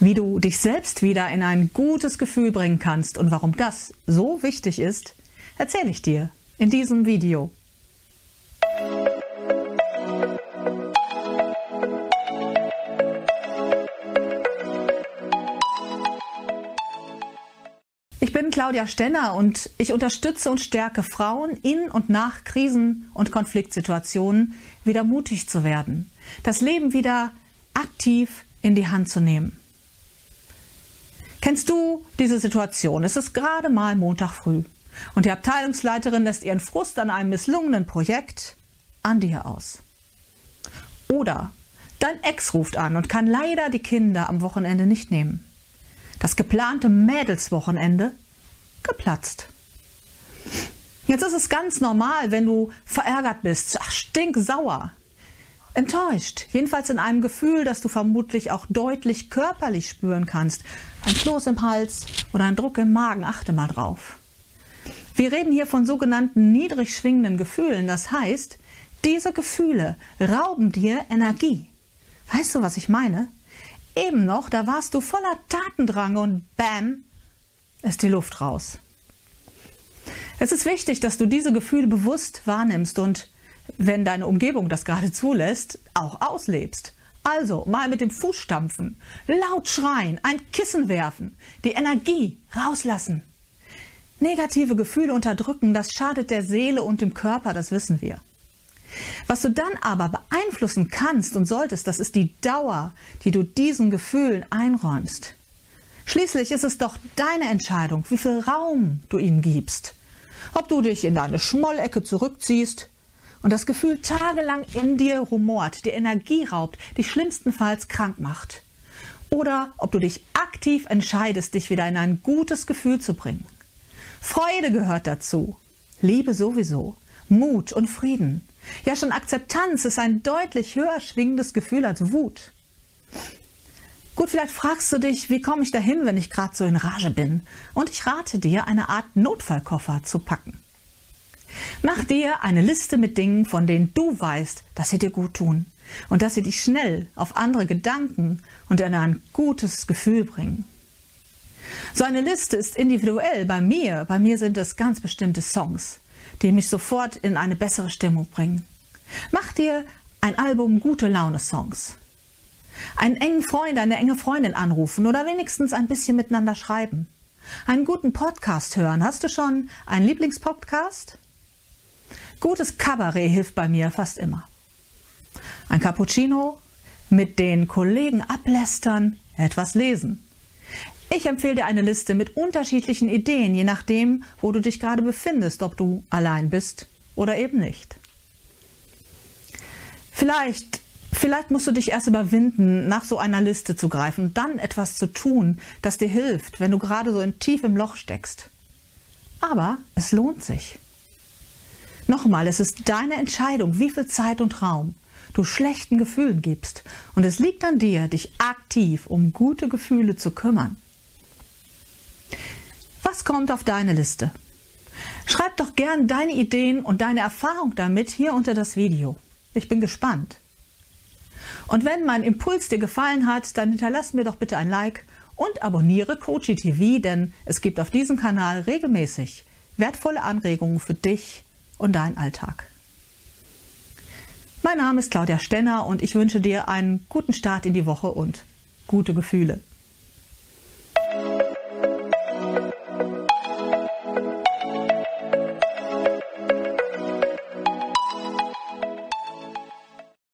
Wie du dich selbst wieder in ein gutes Gefühl bringen kannst und warum das so wichtig ist, erzähle ich dir in diesem Video. Ich bin Claudia Stenner und ich unterstütze und stärke Frauen in und nach Krisen- und Konfliktsituationen wieder mutig zu werden, das Leben wieder aktiv in die Hand zu nehmen. Kennst du diese Situation? Es ist gerade mal Montag früh und die Abteilungsleiterin lässt ihren Frust an einem misslungenen Projekt an dir aus. Oder dein Ex ruft an und kann leider die Kinder am Wochenende nicht nehmen. Das geplante Mädelswochenende geplatzt. Jetzt ist es ganz normal, wenn du verärgert bist, ach, stinksauer, enttäuscht, jedenfalls in einem Gefühl, das du vermutlich auch deutlich körperlich spüren kannst. Ein Kloß im Hals oder ein Druck im Magen, achte mal drauf. Wir reden hier von sogenannten niedrig schwingenden Gefühlen, das heißt, diese Gefühle rauben dir Energie. Weißt du, was ich meine? Eben noch, da warst du voller Tatendrang und bam, ist die Luft raus. Es ist wichtig, dass du diese Gefühle bewusst wahrnimmst und wenn deine Umgebung das gerade zulässt, auch auslebst. Also mal mit dem Fuß stampfen, laut schreien, ein Kissen werfen, die Energie rauslassen. Negative Gefühle unterdrücken, das schadet der Seele und dem Körper, das wissen wir. Was du dann aber beeinflussen kannst und solltest, das ist die Dauer, die du diesen Gefühlen einräumst. Schließlich ist es doch deine Entscheidung, wie viel Raum du ihnen gibst. Ob du dich in deine Schmollecke zurückziehst und das Gefühl tagelang in dir rumort, dir Energie raubt, dich schlimmstenfalls krank macht. Oder ob du dich aktiv entscheidest, dich wieder in ein gutes Gefühl zu bringen. Freude gehört dazu, Liebe sowieso, Mut und Frieden. Ja, schon Akzeptanz ist ein deutlich höher schwingendes Gefühl als Wut. Gut, vielleicht fragst du dich, wie komme ich dahin, wenn ich gerade so in Rage bin? Und ich rate dir, eine Art Notfallkoffer zu packen. Mach dir eine Liste mit Dingen, von denen du weißt, dass sie dir gut tun und dass sie dich schnell auf andere Gedanken und in ein gutes Gefühl bringen. So eine Liste ist individuell bei mir. Bei mir sind es ganz bestimmte Songs, die mich sofort in eine bessere Stimmung bringen. Mach dir ein Album gute Laune Songs. Einen engen Freund, eine enge Freundin anrufen oder wenigstens ein bisschen miteinander schreiben. Einen guten Podcast hören. Hast du schon einen Lieblingspodcast? Gutes Kabarett hilft bei mir fast immer. Ein Cappuccino, mit den Kollegen ablästern, etwas lesen. Ich empfehle dir eine Liste mit unterschiedlichen Ideen, je nachdem, wo du dich gerade befindest, ob du allein bist oder eben nicht. Vielleicht, vielleicht musst du dich erst überwinden, nach so einer Liste zu greifen, dann etwas zu tun, das dir hilft, wenn du gerade so in tief im Loch steckst. Aber es lohnt sich. Nochmal, es ist deine Entscheidung, wie viel Zeit und Raum du schlechten Gefühlen gibst. Und es liegt an dir, dich aktiv um gute Gefühle zu kümmern. Was kommt auf deine Liste? Schreib doch gern deine Ideen und deine Erfahrung damit hier unter das Video. Ich bin gespannt. Und wenn mein Impuls dir gefallen hat, dann hinterlass mir doch bitte ein Like und abonniere Coachy TV, denn es gibt auf diesem Kanal regelmäßig wertvolle Anregungen für dich und deinen Alltag. Mein Name ist Claudia Stenner und ich wünsche dir einen guten Start in die Woche und gute Gefühle.